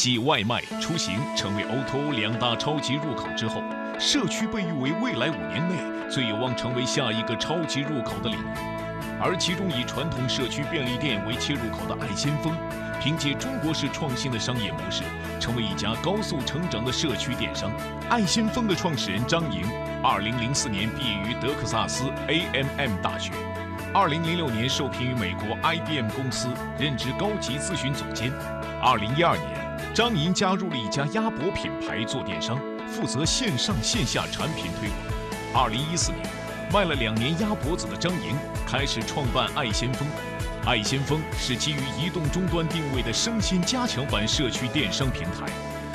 继外卖、出行成为 O2O 两大超级入口之后，社区被誉为未来五年内最有望成为下一个超级入口的领域。而其中以传统社区便利店为切入口的爱先锋，凭借中国式创新的商业模式，成为一家高速成长的社区电商。爱先锋的创始人张莹，二零零四年毕业于德克萨斯 A&M 大学。二零零六年受聘于美国 IBM 公司，任职高级咨询总监。二零一二年，张莹加入了一家鸭脖品牌做电商，负责线上线下产品推广。二零一四年，卖了两年鸭脖子的张莹开始创办爱先锋。爱先锋是基于移动终端定位的生鲜加强版社区电商平台，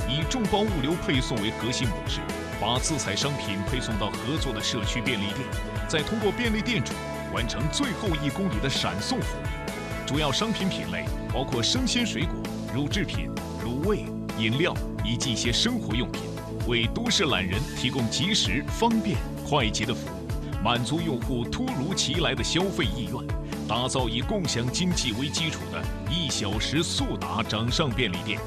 以众包物流配送为核心模式，把自采商品配送到合作的社区便利店，再通过便利店主。完成最后一公里的闪送服务，主要商品品类包括生鲜水果、乳制品、卤味、饮料以及一些生活用品，为都市懒人提供及时、方便、快捷的服务，满足用户突如其来的消费意愿，打造以共享经济为基础的一小时速达掌上便利店。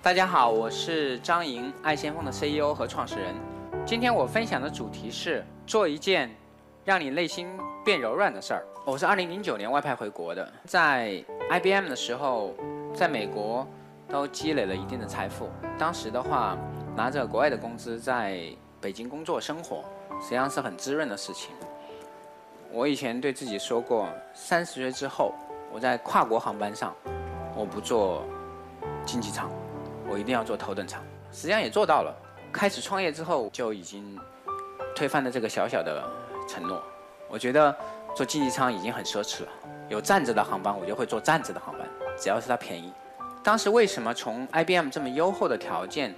大家好，我是张莹，爱先锋的 CEO 和创始人。今天我分享的主题是做一件让你内心变柔软的事儿。我是2009年外派回国的，在 IBM 的时候，在美国都积累了一定的财富。当时的话，拿着国外的工资在北京工作生活，实际上是很滋润的事情。我以前对自己说过，三十岁之后，我在跨国航班上，我不坐经济舱。我一定要做头等舱，实际上也做到了。开始创业之后，就已经推翻了这个小小的承诺。我觉得坐经济舱已经很奢侈了，有站着的航班，我就会坐站着的航班，只要是它便宜。当时为什么从 IBM 这么优厚的条件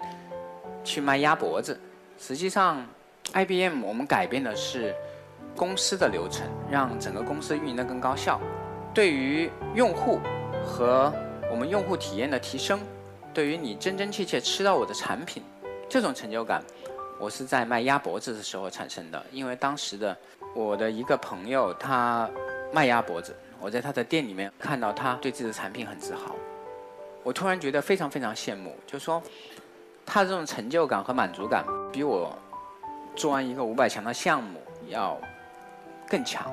去卖鸭脖子？实际上，IBM 我们改变的是公司的流程，让整个公司运营的更高效。对于用户和我们用户体验的提升。对于你真真切切吃到我的产品，这种成就感，我是在卖鸭脖子的时候产生的。因为当时的我的一个朋友，他卖鸭脖子，我在他的店里面看到他对自己的产品很自豪，我突然觉得非常非常羡慕，就说他这种成就感和满足感，比我做完一个五百强的项目要更强，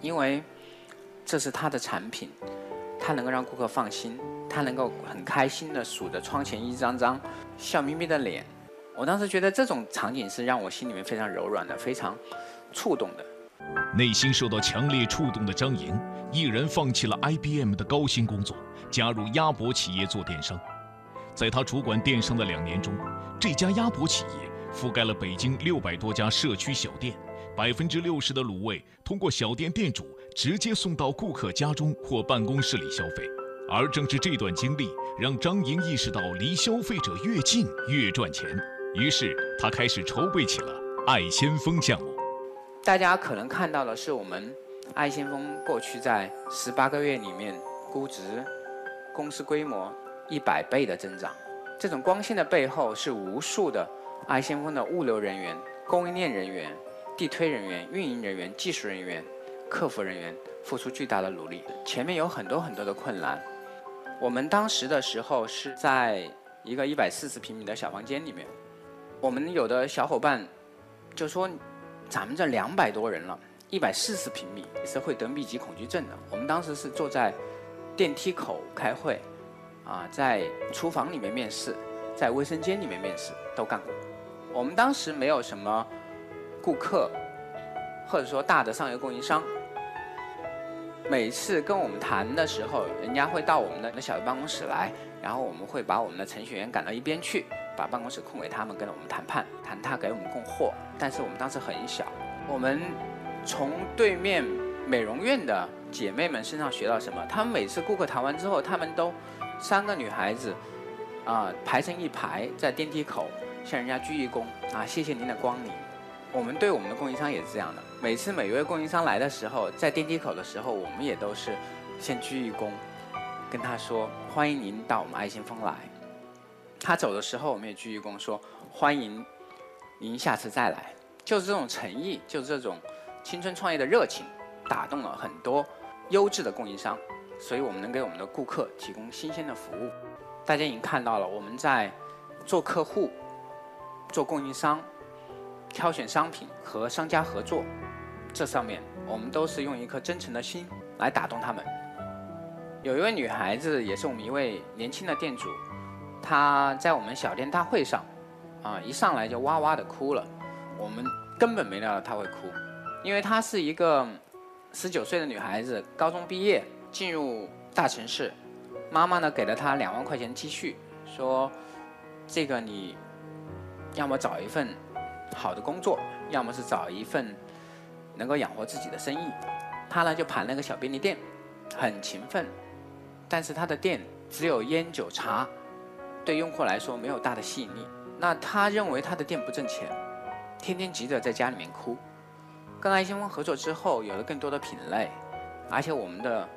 因为这是他的产品，他能够让顾客放心。他能够很开心的数着窗前一张张笑眯眯的脸，我当时觉得这种场景是让我心里面非常柔软的，非常触动的。内心受到强烈触动的张莹，毅然放弃了 IBM 的高薪工作，加入鸭脖企业做电商。在他主管电商的两年中，这家鸭脖企业覆盖了北京六百多家社区小店，百分之六十的卤味通过小店店主直接送到顾客家中或办公室里消费。而正是这段经历，让张莹意识到离消费者越近越赚钱。于是，他开始筹备起了爱先锋项目。大家可能看到的是我们爱先锋过去在十八个月里面估值、公司规模一百倍的增长。这种光鲜的背后，是无数的爱先锋的物流人员、供应链人员、地推人员、运营人员、技术人员、客服人员付出巨大的努力。前面有很多很多的困难。我们当时的时候是在一个一百四十平米的小房间里面，我们有的小伙伴就说：“咱们这两百多人了，一百四十平米是会得密集恐惧症的。”我们当时是坐在电梯口开会，啊，在厨房里面面试，在卫生间里面面试都干过。我们当时没有什么顾客，或者说大的上游供应商。每次跟我们谈的时候，人家会到我们的小的办公室来，然后我们会把我们的程序员赶到一边去，把办公室空给他们，跟我们谈判，谈他给我们供货。但是我们当时很小，我们从对面美容院的姐妹们身上学到什么？她们每次顾客谈完之后，她们都三个女孩子啊排成一排在电梯口向人家鞠一躬啊，谢谢您的光临。我们对我们的供应商也是这样的。每次每一位供应商来的时候，在电梯口的时候，我们也都是先鞠一躬，跟他说欢迎您到我们爱先锋来。他走的时候，我们也鞠一躬说欢迎您下次再来。就是这种诚意，就是这种青春创业的热情，打动了很多优质的供应商，所以我们能给我们的顾客提供新鲜的服务。大家已经看到了，我们在做客户、做供应商、挑选商品和商家合作这上面，我们都是用一颗真诚的心来打动他们。有一位女孩子，也是我们一位年轻的店主，她在我们小店大会上，啊，一上来就哇哇的哭了。我们根本没料到她会哭，因为她是一个十九岁的女孩子，高中毕业进入大城市，妈妈呢给了她两万块钱积蓄，说这个你要么找一份好的工作，要么是找一份能够养活自己的生意。她呢就盘了个小便利店，很勤奋。但是他的店只有烟酒茶，对用户来说没有大的吸引力。那他认为他的店不挣钱，天天急着在家里面哭。跟爱先锋合作之后，有了更多的品类，而且我们的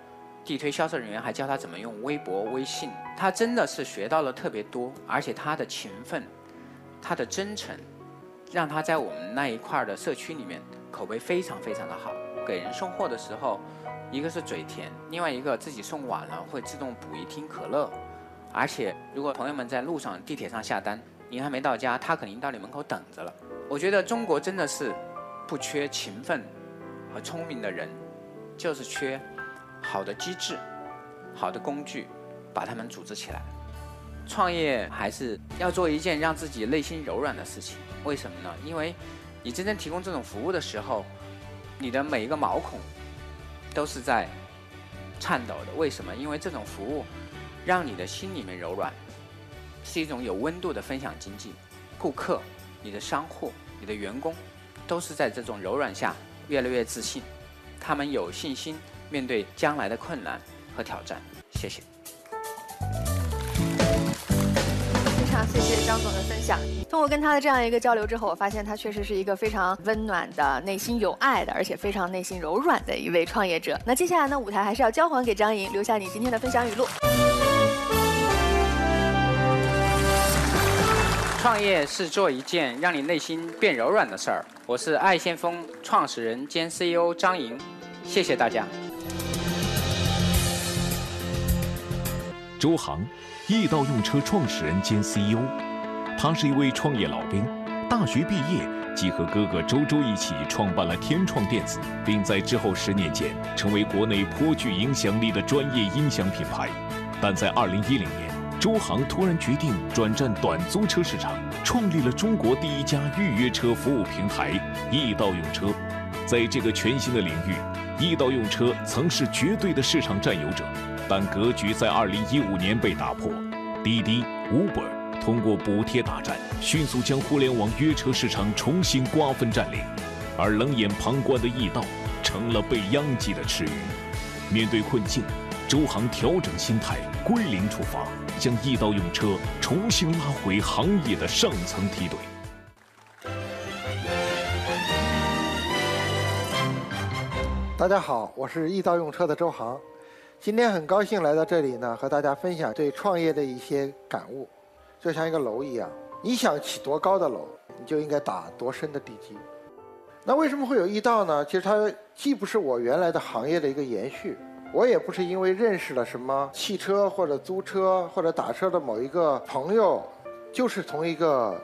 地推销售人员还教他怎么用微博、微信。他真的是学到了特别多，而且他的勤奋，他的真诚，让他在我们那一块的社区里面口碑非常非常的好。给人送货的时候。一个是嘴甜，另外一个自己送晚了会自动补一听可乐，而且如果朋友们在路上、地铁上下单，您还没到家，他肯定到你门口等着了。我觉得中国真的是不缺勤奋和聪明的人，就是缺好的机制、好的工具，把他们组织起来。创业还是要做一件让自己内心柔软的事情。为什么呢？因为你真正提供这种服务的时候，你的每一个毛孔。都是在颤抖的，为什么？因为这种服务让你的心里面柔软，是一种有温度的分享经济。顾客、你的商户、你的员工，都是在这种柔软下越来越自信，他们有信心面对将来的困难和挑战。谢谢。非常谢谢张总的分享。通过跟他的这样一个交流之后，我发现他确实是一个非常温暖的、内心有爱的，而且非常内心柔软的一位创业者。那接下来呢，舞台还是要交还给张莹，留下你今天的分享语录。创业是做一件让你内心变柔软的事儿。我是爱先锋创始人兼 CEO 张莹，谢谢大家。周航。易道用车创始人兼 CEO，他是一位创业老兵。大学毕业即和哥哥周周一起创办了天创电子，并在之后十年间成为国内颇具影响力的专业音响品牌。但在2010年，周航突然决定转战短租车市场，创立了中国第一家预约车服务平台易到用车。在这个全新的领域，易到用车曾是绝对的市场占有者。但格局在2015年被打破，滴滴、Uber 通过补贴大战，迅速将互联网约车市场重新瓜分占领，而冷眼旁观的易到成了被殃及的池鱼。面对困境，周航调整心态，归零出发，将易到用车重新拉回行业的上层梯队。大家好，我是易到用车的周航。今天很高兴来到这里呢，和大家分享对创业的一些感悟。就像一个楼一样，你想起多高的楼，你就应该打多深的地基。那为什么会有易道呢？其实它既不是我原来的行业的一个延续，我也不是因为认识了什么汽车或者租车或者打车的某一个朋友，就是从一个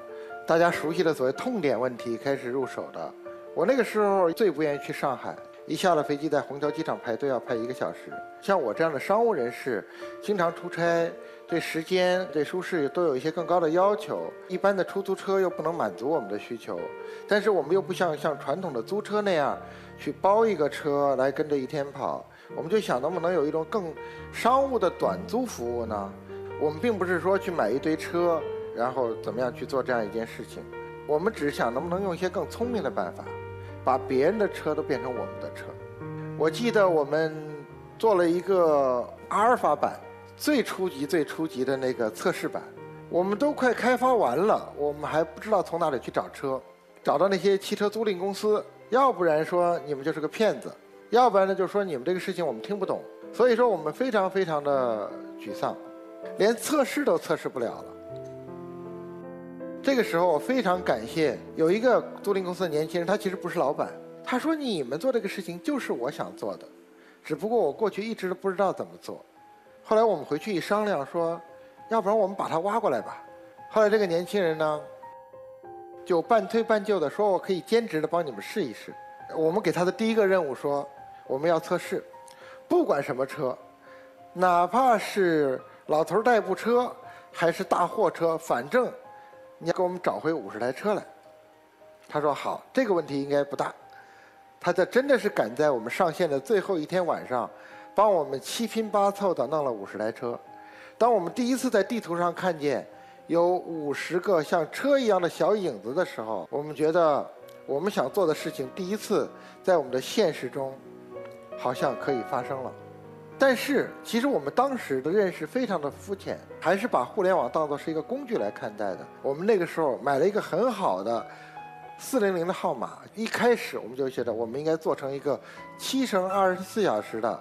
大家熟悉的所谓痛点问题开始入手的。我那个时候最不愿意去上海。一下了飞机，在虹桥机场排队要排一个小时。像我这样的商务人士，经常出差，对时间、对舒适都有一些更高的要求。一般的出租车又不能满足我们的需求，但是我们又不像像传统的租车那样，去包一个车来跟着一天跑。我们就想，能不能有一种更商务的短租服务呢？我们并不是说去买一堆车，然后怎么样去做这样一件事情。我们只是想，能不能用一些更聪明的办法。把别人的车都变成我们的车。我记得我们做了一个阿尔法版，最初级、最初级的那个测试版，我们都快开发完了，我们还不知道从哪里去找车，找到那些汽车租赁公司，要不然说你们就是个骗子，要不然呢就是说你们这个事情我们听不懂，所以说我们非常非常的沮丧，连测试都测试不了了。这个时候，我非常感谢有一个租赁公司的年轻人，他其实不是老板。他说：“你们做这个事情就是我想做的，只不过我过去一直都不知道怎么做。后来我们回去一商量，说，要不然我们把他挖过来吧。后来这个年轻人呢，就半推半就的说，我可以兼职的帮你们试一试。我们给他的第一个任务说，我们要测试，不管什么车，哪怕是老头代步车还是大货车，反正你要给我们找回五十台车来。他说好，这个问题应该不大。他这真的是赶在我们上线的最后一天晚上，帮我们七拼八凑的弄了五十台车。当我们第一次在地图上看见有五十个像车一样的小影子的时候，我们觉得我们想做的事情第一次在我们的现实中好像可以发生了。但是其实我们当时的认识非常的肤浅，还是把互联网当作是一个工具来看待的。我们那个时候买了一个很好的。四零零的号码，一开始我们就觉得我们应该做成一个七乘二十四小时的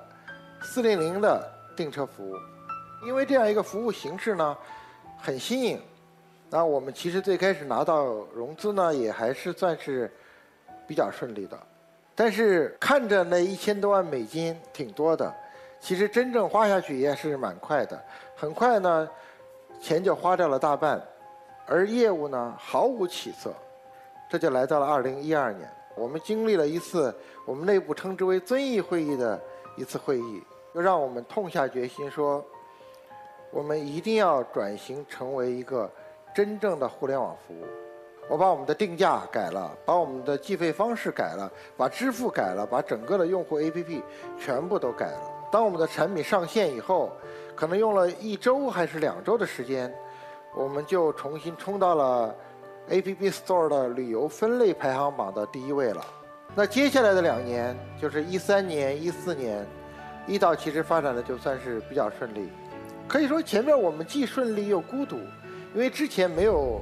四零零的订车服务，因为这样一个服务形式呢很新颖。那我们其实最开始拿到融资呢也还是算是比较顺利的，但是看着那一千多万美金挺多的，其实真正花下去也是蛮快的，很快呢钱就花掉了大半，而业务呢毫无起色。这就来到了二零一二年，我们经历了一次我们内部称之为遵义会议的一次会议，又让我们痛下决心说，我们一定要转型成为一个真正的互联网服务。我把我们的定价改了，把我们的计费方式改了，把支付改了，把整个的用户 APP 全部都改了。当我们的产品上线以后，可能用了一周还是两周的时间，我们就重新冲到了。App Store 的旅游分类排行榜的第一位了。那接下来的两年，就是一三年、一四年，一到其实发展的就算是比较顺利。可以说前面我们既顺利又孤独，因为之前没有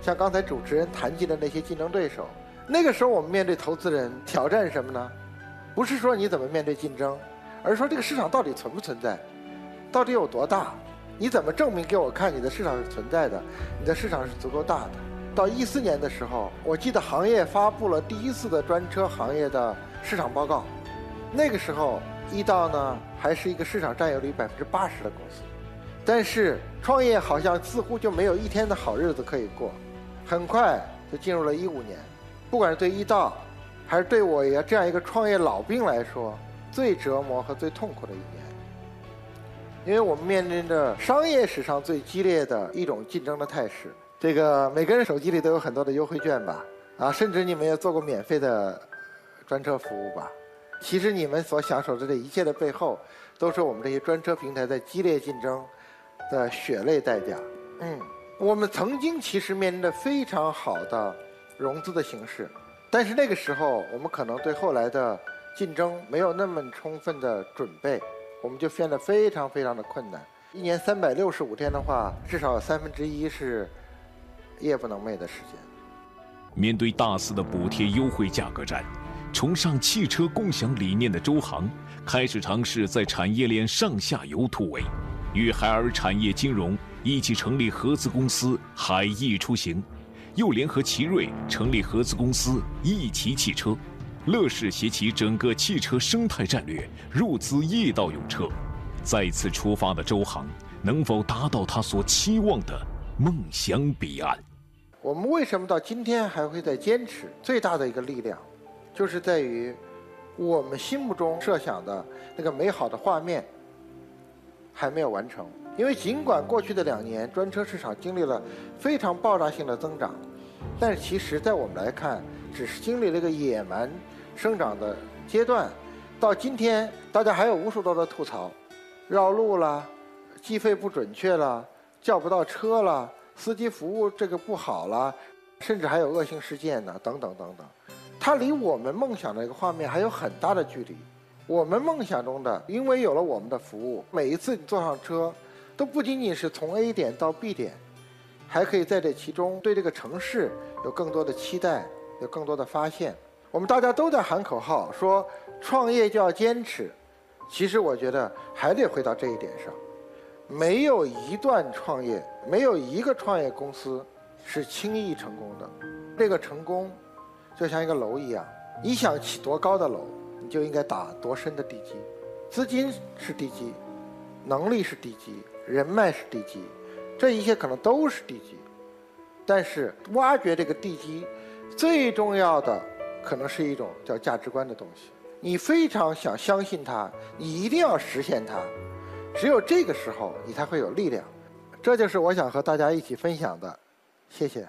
像刚才主持人谈及的那些竞争对手。那个时候我们面对投资人挑战什么呢？不是说你怎么面对竞争，而是说这个市场到底存不存在，到底有多大？你怎么证明给我看你的市场是存在的，你的市场是足够大的？到一四年的时候，我记得行业发布了第一次的专车行业的市场报告。那个时候，易到呢还是一个市场占有率百分之八十的公司。但是创业好像似乎就没有一天的好日子可以过。很快就进入了一五年，不管是对易到，还是对我也这样一个创业老兵来说，最折磨和最痛苦的一年。因为我们面临着商业史上最激烈的一种竞争的态势。这个每个人手机里都有很多的优惠券吧，啊，甚至你们也做过免费的专车服务吧。其实你们所享受的这一切的背后，都是我们这些专车平台在激烈竞争的血泪代价。嗯，我们曾经其实面临着非常好的融资的形式，但是那个时候我们可能对后来的竞争没有那么充分的准备，我们就变得非常非常的困难。一年三百六十五天的话，至少有三分之一是。夜不能寐的时间。面对大肆的补贴优惠价格战，崇尚汽车共享理念的周航开始尝试在产业链上下游突围，与海尔产业金融一起成立合资公司海翼出行，又联合奇瑞成立合资公司一奇汽车，乐视携起整个汽车生态战略入资易到用车。再次出发的周航能否达到他所期望的梦想彼岸？我们为什么到今天还会在坚持？最大的一个力量，就是在于我们心目中设想的那个美好的画面还没有完成。因为尽管过去的两年专车市场经历了非常爆炸性的增长，但是其实在我们来看，只是经历了一个野蛮生长的阶段。到今天，大家还有无数多的吐槽：绕路了，计费不准确了，叫不到车了。司机服务这个不好了，甚至还有恶性事件呢，等等等等。它离我们梦想的一个画面还有很大的距离。我们梦想中的，因为有了我们的服务，每一次你坐上车，都不仅仅是从 A 点到 B 点，还可以在这其中对这个城市有更多的期待，有更多的发现。我们大家都在喊口号，说创业就要坚持。其实我觉得还得回到这一点上。没有一段创业，没有一个创业公司是轻易成功的。这个成功就像一个楼一样，你想起多高的楼，你就应该打多深的地基。资金是地基，能力是地基，人脉是地基，这一切可能都是地基。但是挖掘这个地基，最重要的可能是一种叫价值观的东西。你非常想相信它，你一定要实现它，只有这个时候你才会有力量。这就是我想和大家一起分享的，谢谢。